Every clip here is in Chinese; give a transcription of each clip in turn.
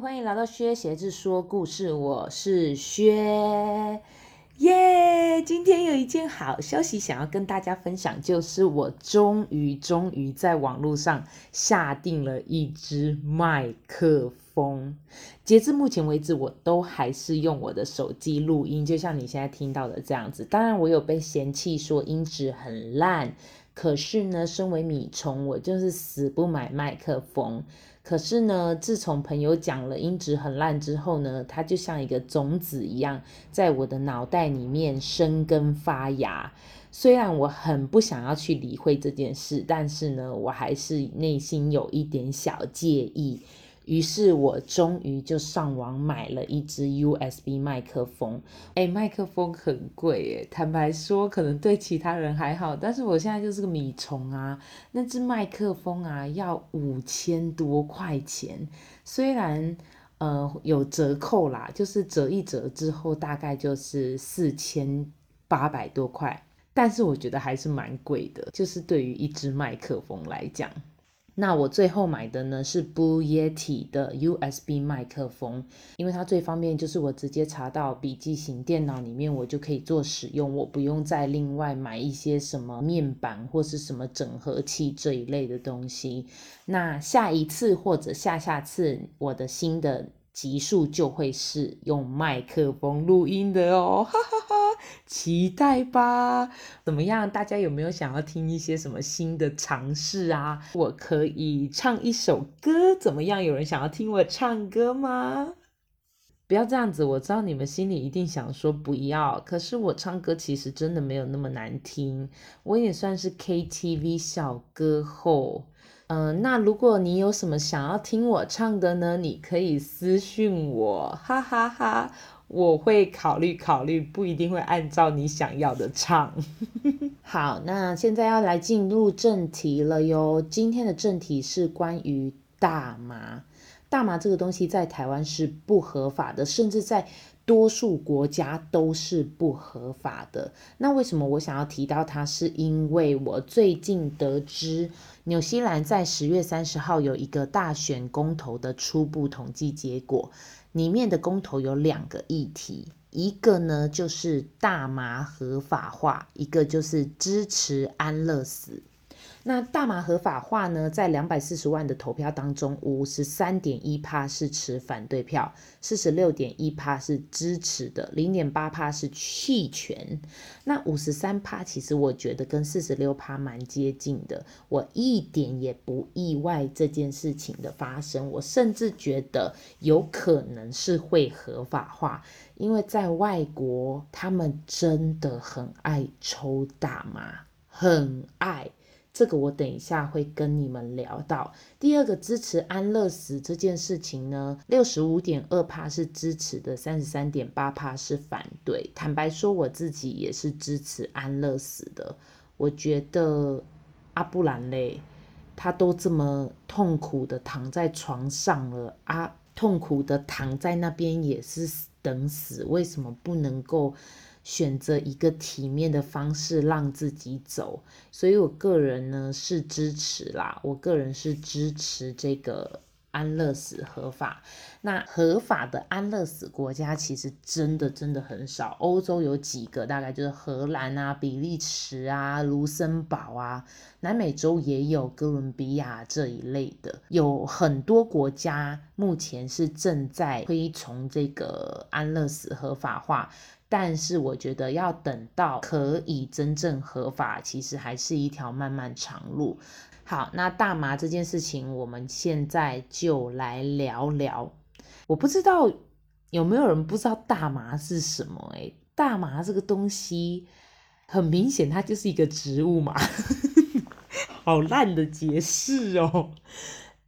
欢迎来到薛鞋子说故事，我是薛，耶！今天有一件好消息想要跟大家分享，就是我终于终于在网络上下定了一支麦克风。截至目前为止，我都还是用我的手机录音，就像你现在听到的这样子。当然，我有被嫌弃说音质很烂，可是呢，身为米虫，我就是死不买麦克风。可是呢，自从朋友讲了音质很烂之后呢，它就像一个种子一样，在我的脑袋里面生根发芽。虽然我很不想要去理会这件事，但是呢，我还是内心有一点小介意。于是我终于就上网买了一支 USB 麦克风。哎，麦克风很贵哎，坦白说，可能对其他人还好，但是我现在就是个米虫啊。那支麦克风啊，要五千多块钱，虽然呃有折扣啦，就是折一折之后大概就是四千八百多块，但是我觉得还是蛮贵的，就是对于一支麦克风来讲。那我最后买的呢是 Blue Yeti 的 USB 麦克风，因为它最方便，就是我直接插到笔记型电脑里面，我就可以做使用，我不用再另外买一些什么面板或是什么整合器这一类的东西。那下一次或者下下次，我的新的。集数就会是用麦克风录音的哦，哈哈哈，期待吧？怎么样？大家有没有想要听一些什么新的尝试啊？我可以唱一首歌，怎么样？有人想要听我唱歌吗？不要这样子，我知道你们心里一定想说不要，可是我唱歌其实真的没有那么难听，我也算是 KTV 小歌后。嗯、那如果你有什么想要听我唱的呢？你可以私信我，哈哈哈哈，我会考虑考虑，不一定会按照你想要的唱。好，那现在要来进入正题了哟。今天的正题是关于大麻。大麻这个东西在台湾是不合法的，甚至在多数国家都是不合法的。那为什么我想要提到它？是因为我最近得知，纽西兰在十月三十号有一个大选公投的初步统计结果，里面的公投有两个议题，一个呢就是大麻合法化，一个就是支持安乐死。那大麻合法化呢，在两百四十万的投票当中，五十三点一趴是持反对票，四十六点一趴是支持的，零点八趴是弃权。那五十三趴其实我觉得跟四十六趴蛮接近的，我一点也不意外这件事情的发生，我甚至觉得有可能是会合法化，因为在外国他们真的很爱抽大麻，很爱。这个我等一下会跟你们聊到。第二个支持安乐死这件事情呢，六十五点二趴是支持的，三十三点八趴是反对。坦白说，我自己也是支持安乐死的。我觉得阿不然嘞，他都这么痛苦的躺在床上了啊，痛苦的躺在那边也是等死，为什么不能够？选择一个体面的方式让自己走，所以我个人呢是支持啦，我个人是支持这个安乐死合法。那合法的安乐死国家其实真的真的很少，欧洲有几个，大概就是荷兰啊、比利时啊、卢森堡啊，南美洲也有哥伦比亚这一类的，有很多国家目前是正在推崇这个安乐死合法化。但是我觉得要等到可以真正合法，其实还是一条漫漫长路。好，那大麻这件事情，我们现在就来聊聊。我不知道有没有人不知道大麻是什么？诶，大麻这个东西很明显，它就是一个植物嘛。好烂的解释哦。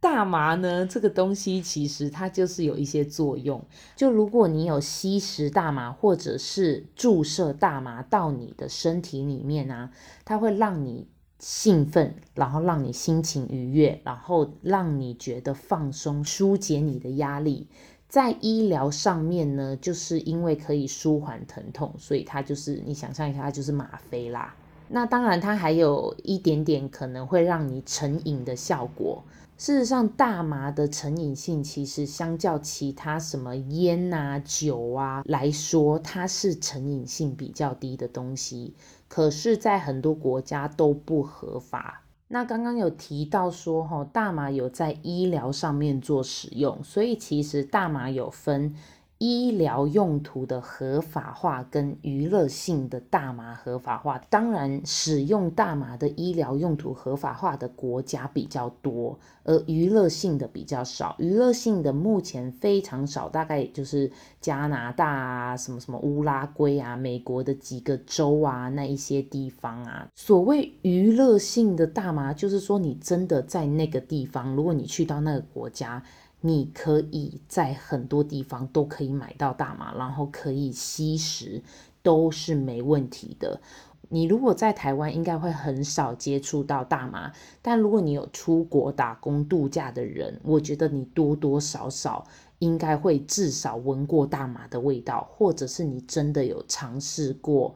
大麻呢，这个东西其实它就是有一些作用。就如果你有吸食大麻，或者是注射大麻到你的身体里面啊，它会让你兴奋，然后让你心情愉悦，然后让你觉得放松，纾解你的压力。在医疗上面呢，就是因为可以舒缓疼痛，所以它就是你想象一下，它就是吗啡啦。那当然，它还有一点点可能会让你成瘾的效果。事实上，大麻的成瘾性其实相较其他什么烟啊、酒啊来说，它是成瘾性比较低的东西。可是，在很多国家都不合法。那刚刚有提到说，哈，大麻有在医疗上面做使用，所以其实大麻有分。医疗用途的合法化跟娱乐性的大麻合法化，当然使用大麻的医疗用途合法化的国家比较多，而娱乐性的比较少。娱乐性的目前非常少，大概就是加拿大啊、什么什么乌拉圭啊、美国的几个州啊那一些地方啊。所谓娱乐性的大麻，就是说你真的在那个地方，如果你去到那个国家。你可以在很多地方都可以买到大麻，然后可以吸食，都是没问题的。你如果在台湾，应该会很少接触到大麻，但如果你有出国打工度假的人，我觉得你多多少少应该会至少闻过大麻的味道，或者是你真的有尝试过。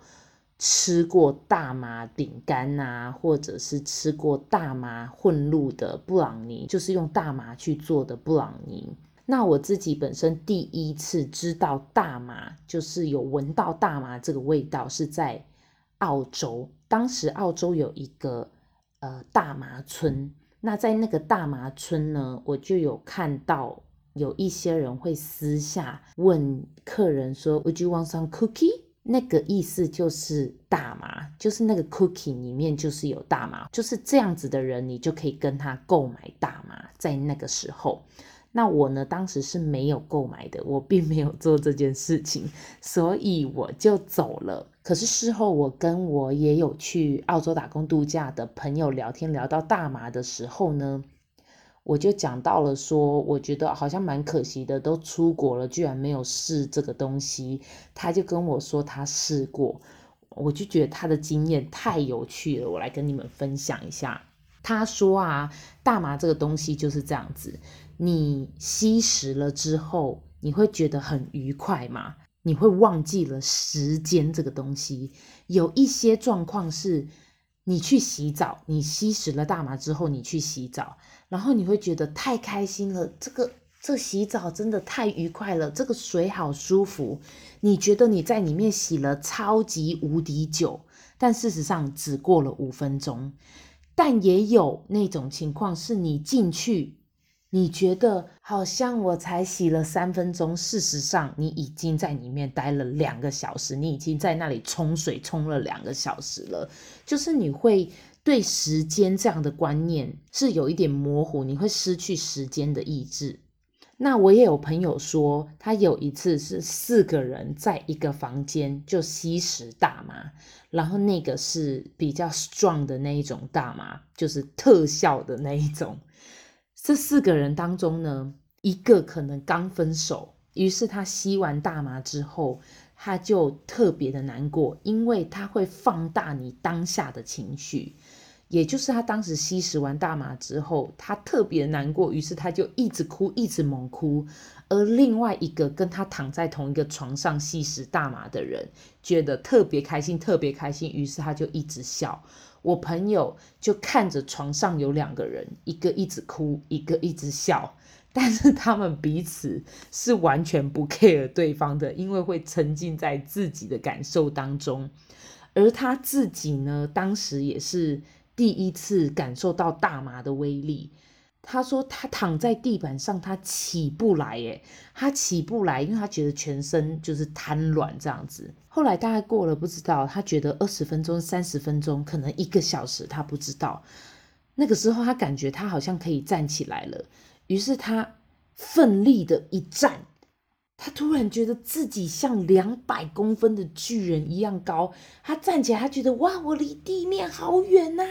吃过大麻饼干啊，或者是吃过大麻混入的布朗尼，就是用大麻去做的布朗尼。那我自己本身第一次知道大麻，就是有闻到大麻这个味道，是在澳洲。当时澳洲有一个呃大麻村，那在那个大麻村呢，我就有看到有一些人会私下问客人说：“Would you want some cookie？” 那个意思就是大麻，就是那个 cookie 里面就是有大麻，就是这样子的人，你就可以跟他购买大麻。在那个时候，那我呢，当时是没有购买的，我并没有做这件事情，所以我就走了。可是事后，我跟我也有去澳洲打工度假的朋友聊天，聊到大麻的时候呢。我就讲到了说，我觉得好像蛮可惜的，都出国了，居然没有试这个东西。他就跟我说他试过，我就觉得他的经验太有趣了，我来跟你们分享一下。他说啊，大麻这个东西就是这样子，你吸食了之后，你会觉得很愉快嘛，你会忘记了时间这个东西。有一些状况是。你去洗澡，你吸食了大麻之后，你去洗澡，然后你会觉得太开心了。这个这洗澡真的太愉快了，这个水好舒服。你觉得你在里面洗了超级无敌久，但事实上只过了五分钟。但也有那种情况是你进去。你觉得好像我才洗了三分钟，事实上你已经在里面待了两个小时，你已经在那里冲水冲了两个小时了。就是你会对时间这样的观念是有一点模糊，你会失去时间的意志。那我也有朋友说，他有一次是四个人在一个房间就吸食大麻，然后那个是比较 strong 的那一种大麻，就是特效的那一种。这四个人当中呢，一个可能刚分手，于是他吸完大麻之后，他就特别的难过，因为他会放大你当下的情绪，也就是他当时吸食完大麻之后，他特别难过，于是他就一直哭，一直猛哭。而另外一个跟他躺在同一个床上吸食大麻的人，觉得特别开心，特别开心，于是他就一直笑。我朋友就看着床上有两个人，一个一直哭，一个一直笑，但是他们彼此是完全不 care 对方的，因为会沉浸在自己的感受当中。而他自己呢，当时也是第一次感受到大麻的威力。他说他躺在地板上，他起不来，诶，他起不来，因为他觉得全身就是瘫软这样子。后来大概过了不知道，他觉得二十分钟、三十分钟，可能一个小时，他不知道。那个时候他感觉他好像可以站起来了，于是他奋力的一站，他突然觉得自己像两百公分的巨人一样高。他站起来，他觉得哇，我离地面好远呐！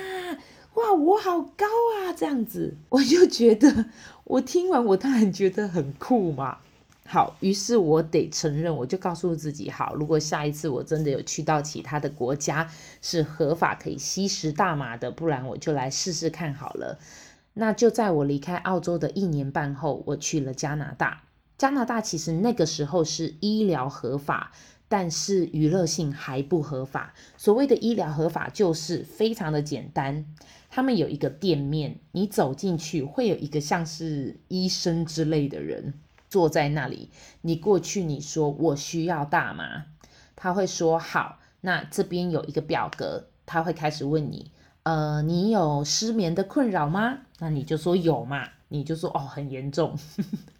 哇，我好高啊！这样子，我就觉得，我听完，我当然觉得很酷嘛。好，于是我得承认，我就告诉自己，好，如果下一次我真的有去到其他的国家是合法可以吸食大麻的，不然我就来试试看好了。那就在我离开澳洲的一年半后，我去了加拿大。加拿大其实那个时候是医疗合法。但是娱乐性还不合法。所谓的医疗合法，就是非常的简单，他们有一个店面，你走进去会有一个像是医生之类的人坐在那里。你过去，你说我需要大麻，他会说好。那这边有一个表格，他会开始问你，呃，你有失眠的困扰吗？那你就说有嘛，你就说哦，很严重。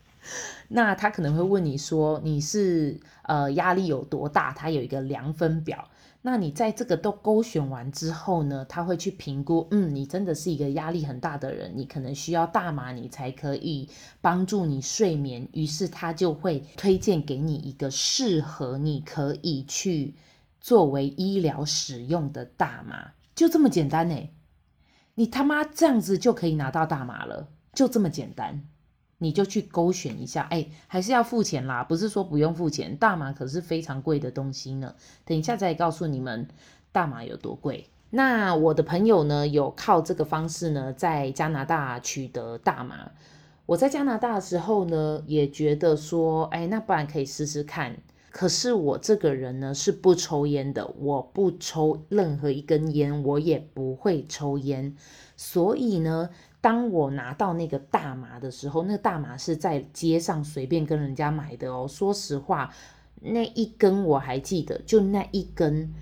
那他可能会问你说，你是呃压力有多大？他有一个量分表。那你在这个都勾选完之后呢，他会去评估，嗯，你真的是一个压力很大的人，你可能需要大麻，你才可以帮助你睡眠。于是他就会推荐给你一个适合你可以去作为医疗使用的大麻，就这么简单呢。你他妈这样子就可以拿到大麻了，就这么简单。你就去勾选一下，哎，还是要付钱啦，不是说不用付钱。大麻可是非常贵的东西呢，等一下再告诉你们大麻有多贵。那我的朋友呢，有靠这个方式呢，在加拿大取得大麻。我在加拿大的时候呢，也觉得说，哎，那不然可以试试看。可是我这个人呢，是不抽烟的，我不抽任何一根烟，我也不会抽烟，所以呢。当我拿到那个大麻的时候，那个大麻是在街上随便跟人家买的哦。说实话，那一根我还记得，就那一根，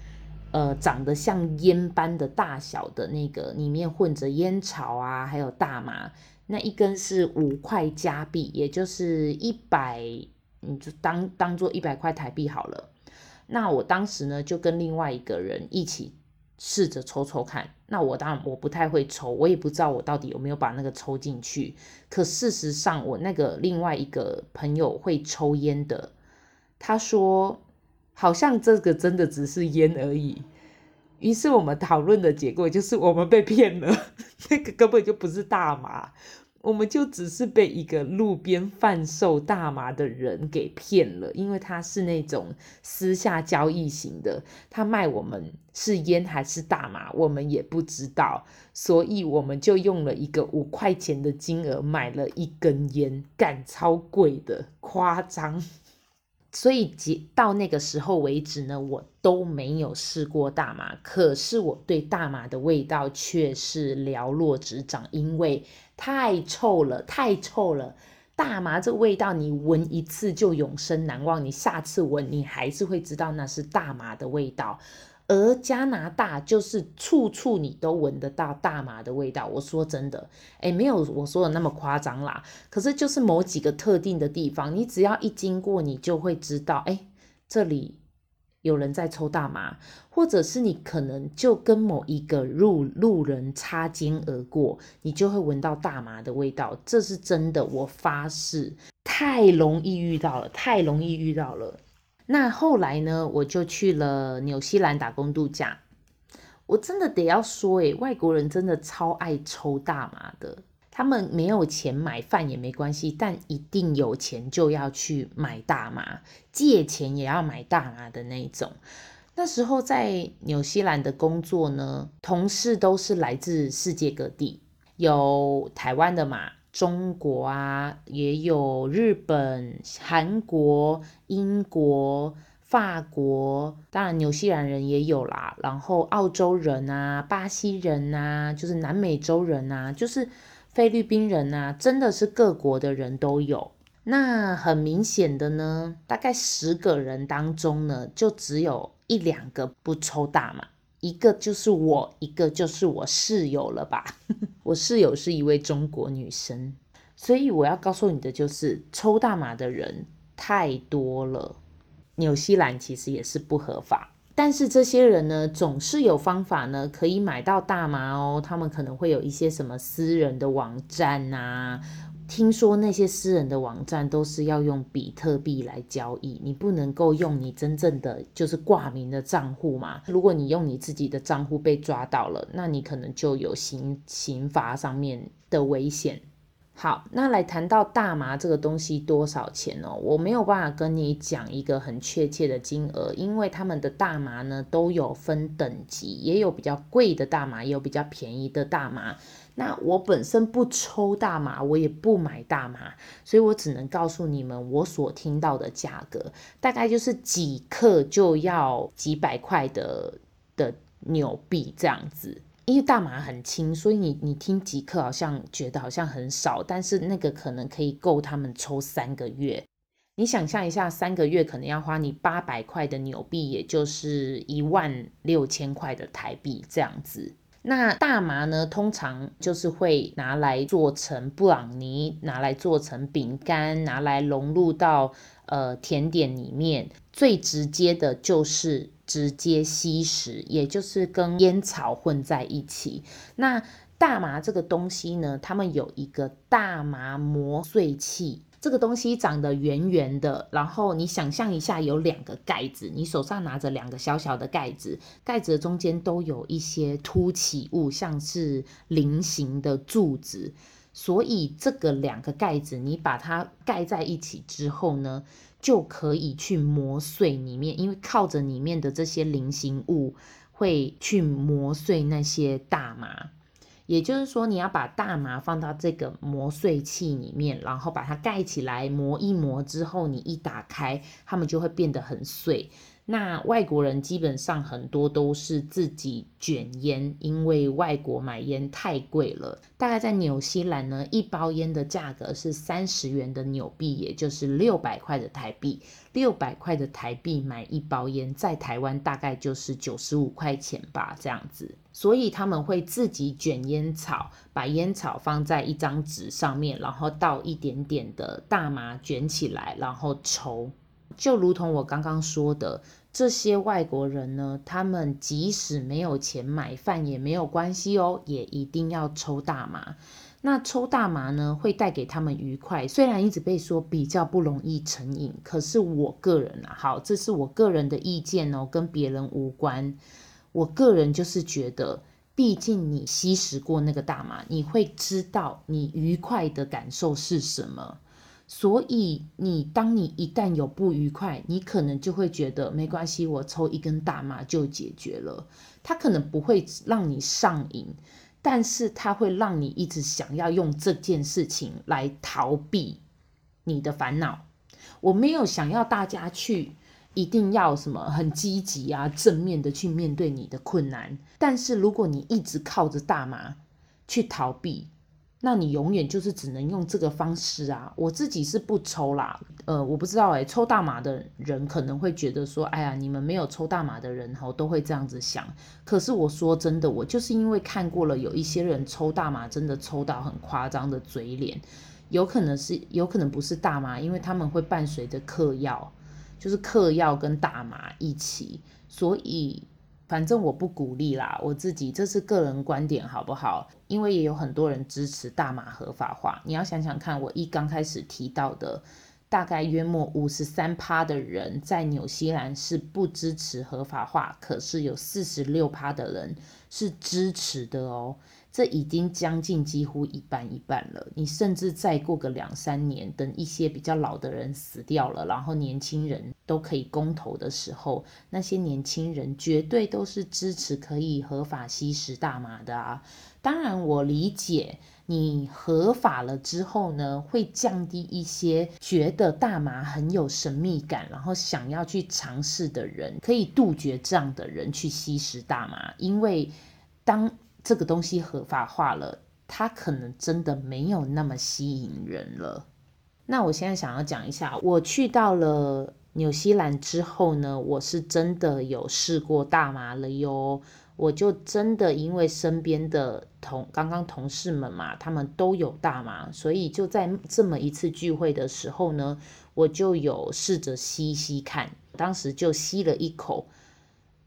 呃，长得像烟般的大小的那个，里面混着烟草啊，还有大麻，那一根是五块加币，也就是一百，你就当当做一百块台币好了。那我当时呢，就跟另外一个人一起。试着抽抽看，那我当然我不太会抽，我也不知道我到底有没有把那个抽进去。可事实上，我那个另外一个朋友会抽烟的，他说好像这个真的只是烟而已。于是我们讨论的结果就是我们被骗了，那个根本就不是大麻。我们就只是被一个路边贩售大麻的人给骗了，因为他是那种私下交易型的，他卖我们是烟还是大麻，我们也不知道，所以我们就用了一个五块钱的金额买了一根烟，干超贵的，夸张。所以，到那个时候为止呢，我都没有试过大麻。可是，我对大麻的味道却是寥落指掌，因为太臭了，太臭了。大麻这味道，你闻一次就永生难忘，你下次闻，你还是会知道那是大麻的味道。而加拿大就是处处你都闻得到大麻的味道。我说真的，诶，没有我说的那么夸张啦。可是就是某几个特定的地方，你只要一经过，你就会知道，诶，这里有人在抽大麻，或者是你可能就跟某一个路路人擦肩而过，你就会闻到大麻的味道。这是真的，我发誓，太容易遇到了，太容易遇到了。那后来呢，我就去了纽西兰打工度假。我真的得要说，诶，外国人真的超爱抽大麻的。他们没有钱买饭也没关系，但一定有钱就要去买大麻，借钱也要买大麻的那种。那时候在纽西兰的工作呢，同事都是来自世界各地，有台湾的嘛。中国啊，也有日本、韩国、英国、法国，当然纽西兰人也有啦。然后澳洲人啊、巴西人啊，就是南美洲人啊，就是菲律宾人啊，真的是各国的人都有。那很明显的呢，大概十个人当中呢，就只有一两个不抽大麻。一个就是我，一个就是我室友了吧？我室友是一位中国女生，所以我要告诉你的就是，抽大麻的人太多了。纽西兰其实也是不合法，但是这些人呢，总是有方法呢，可以买到大麻哦。他们可能会有一些什么私人的网站啊。听说那些私人的网站都是要用比特币来交易，你不能够用你真正的就是挂名的账户嘛。如果你用你自己的账户被抓到了，那你可能就有刑刑罚上面的危险。好，那来谈到大麻这个东西多少钱哦？我没有办法跟你讲一个很确切的金额，因为他们的大麻呢都有分等级，也有比较贵的大麻，也有比较便宜的大麻。那我本身不抽大麻，我也不买大麻，所以我只能告诉你们我所听到的价格，大概就是几克就要几百块的的纽币这样子。因为大麻很轻，所以你你听几克好像觉得好像很少，但是那个可能可以够他们抽三个月。你想象一下，三个月可能要花你八百块的纽币，也就是一万六千块的台币这样子。那大麻呢，通常就是会拿来做成布朗尼，拿来做成饼干，拿来融入到呃甜点里面。最直接的就是直接吸食，也就是跟烟草混在一起。那大麻这个东西呢，他们有一个大麻磨碎器。这个东西长得圆圆的，然后你想象一下，有两个盖子，你手上拿着两个小小的盖子，盖子的中间都有一些凸起物，像是菱形的柱子，所以这个两个盖子，你把它盖在一起之后呢，就可以去磨碎里面，因为靠着里面的这些菱形物会去磨碎那些大麻。也就是说，你要把大麻放到这个磨碎器里面，然后把它盖起来，磨一磨之后，你一打开，它们就会变得很碎。那外国人基本上很多都是自己卷烟，因为外国买烟太贵了。大概在纽西兰呢，一包烟的价格是三十元的纽币，也就是六百块的台币。六百块的台币买一包烟，在台湾大概就是九十五块钱吧，这样子。所以他们会自己卷烟草，把烟草放在一张纸上面，然后倒一点点的大麻卷起来，然后抽。就如同我刚刚说的，这些外国人呢，他们即使没有钱买饭也没有关系哦，也一定要抽大麻。那抽大麻呢，会带给他们愉快。虽然一直被说比较不容易成瘾，可是我个人啊，好，这是我个人的意见哦，跟别人无关。我个人就是觉得，毕竟你吸食过那个大麻，你会知道你愉快的感受是什么。所以，你当你一旦有不愉快，你可能就会觉得没关系，我抽一根大麻就解决了。它可能不会让你上瘾，但是它会让你一直想要用这件事情来逃避你的烦恼。我没有想要大家去一定要什么很积极啊、正面的去面对你的困难，但是如果你一直靠着大麻去逃避。那你永远就是只能用这个方式啊！我自己是不抽啦，呃，我不知道诶，抽大麻的人可能会觉得说，哎呀，你们没有抽大麻的人吼都会这样子想。可是我说真的，我就是因为看过了有一些人抽大麻真的抽到很夸张的嘴脸，有可能是，有可能不是大麻，因为他们会伴随着嗑药，就是嗑药跟大麻一起，所以。反正我不鼓励啦，我自己这是个人观点，好不好？因为也有很多人支持大麻合法化。你要想想看，我一刚开始提到的，大概约莫五十三趴的人在纽西兰是不支持合法化，可是有四十六趴的人是支持的哦。这已经将近几乎一半一半了。你甚至再过个两三年，等一些比较老的人死掉了，然后年轻人都可以公投的时候，那些年轻人绝对都是支持可以合法吸食大麻的啊。当然，我理解你合法了之后呢，会降低一些觉得大麻很有神秘感，然后想要去尝试的人，可以杜绝这样的人去吸食大麻，因为当这个东西合法化了，它可能真的没有那么吸引人了。那我现在想要讲一下，我去到了纽西兰之后呢，我是真的有试过大麻了哟。我就真的因为身边的同刚刚同事们嘛，他们都有大麻，所以就在这么一次聚会的时候呢，我就有试着吸吸看，当时就吸了一口。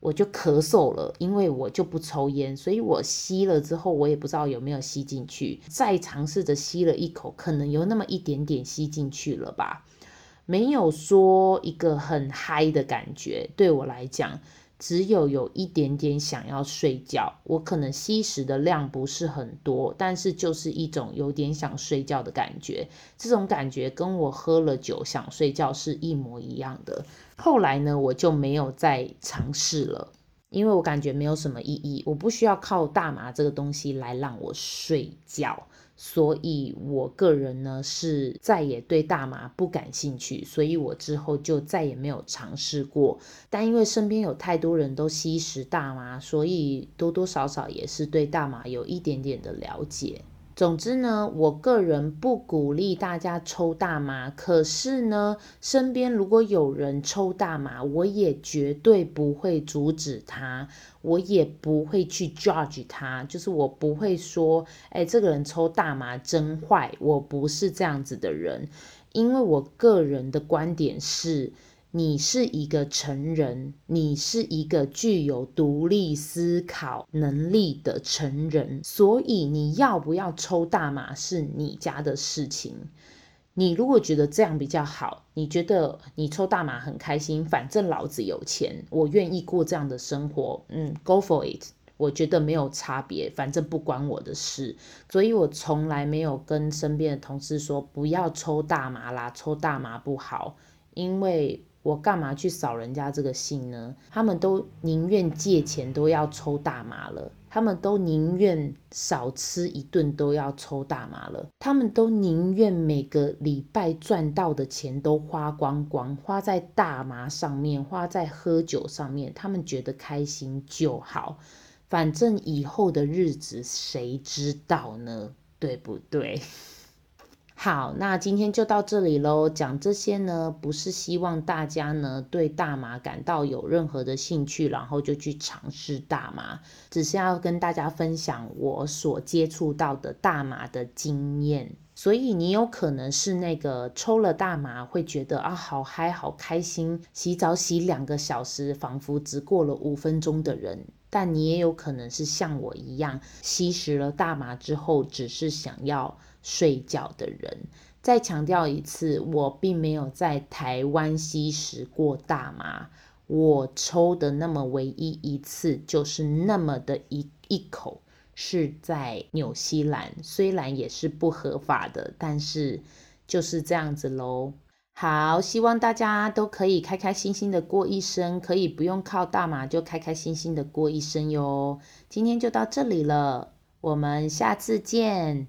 我就咳嗽了，因为我就不抽烟，所以我吸了之后，我也不知道有没有吸进去。再尝试着吸了一口，可能有那么一点点吸进去了吧，没有说一个很嗨的感觉。对我来讲，只有有一点点想要睡觉。我可能吸食的量不是很多，但是就是一种有点想睡觉的感觉。这种感觉跟我喝了酒想睡觉是一模一样的。后来呢，我就没有再尝试了，因为我感觉没有什么意义，我不需要靠大麻这个东西来让我睡觉。所以，我个人呢是再也对大麻不感兴趣，所以我之后就再也没有尝试过。但因为身边有太多人都吸食大麻，所以多多少少也是对大麻有一点点的了解。总之呢，我个人不鼓励大家抽大麻。可是呢，身边如果有人抽大麻，我也绝对不会阻止他，我也不会去 judge 他，就是我不会说，哎，这个人抽大麻真坏。我不是这样子的人，因为我个人的观点是。你是一个成人，你是一个具有独立思考能力的成人，所以你要不要抽大麻是你家的事情。你如果觉得这样比较好，你觉得你抽大麻很开心，反正老子有钱，我愿意过这样的生活，嗯，Go for it，我觉得没有差别，反正不关我的事。所以我从来没有跟身边的同事说不要抽大麻啦，抽大麻不好，因为。我干嘛去扫人家这个兴呢？他们都宁愿借钱都要抽大麻了，他们都宁愿少吃一顿都要抽大麻了，他们都宁愿每个礼拜赚到的钱都花光光，花在大麻上面，花在喝酒上面，他们觉得开心就好，反正以后的日子谁知道呢？对不对？好，那今天就到这里喽。讲这些呢，不是希望大家呢对大麻感到有任何的兴趣，然后就去尝试大麻，只是要跟大家分享我所接触到的大麻的经验。所以你有可能是那个抽了大麻会觉得啊好嗨好开心，洗澡洗两个小时，仿佛只过了五分钟的人。但你也有可能是像我一样，吸食了大麻之后，只是想要。睡觉的人，再强调一次，我并没有在台湾吸食过大麻，我抽的那么唯一一次就是那么的一一口，是在纽西兰，虽然也是不合法的，但是就是这样子喽。好，希望大家都可以开开心心的过一生，可以不用靠大麻就开开心心的过一生哟。今天就到这里了，我们下次见。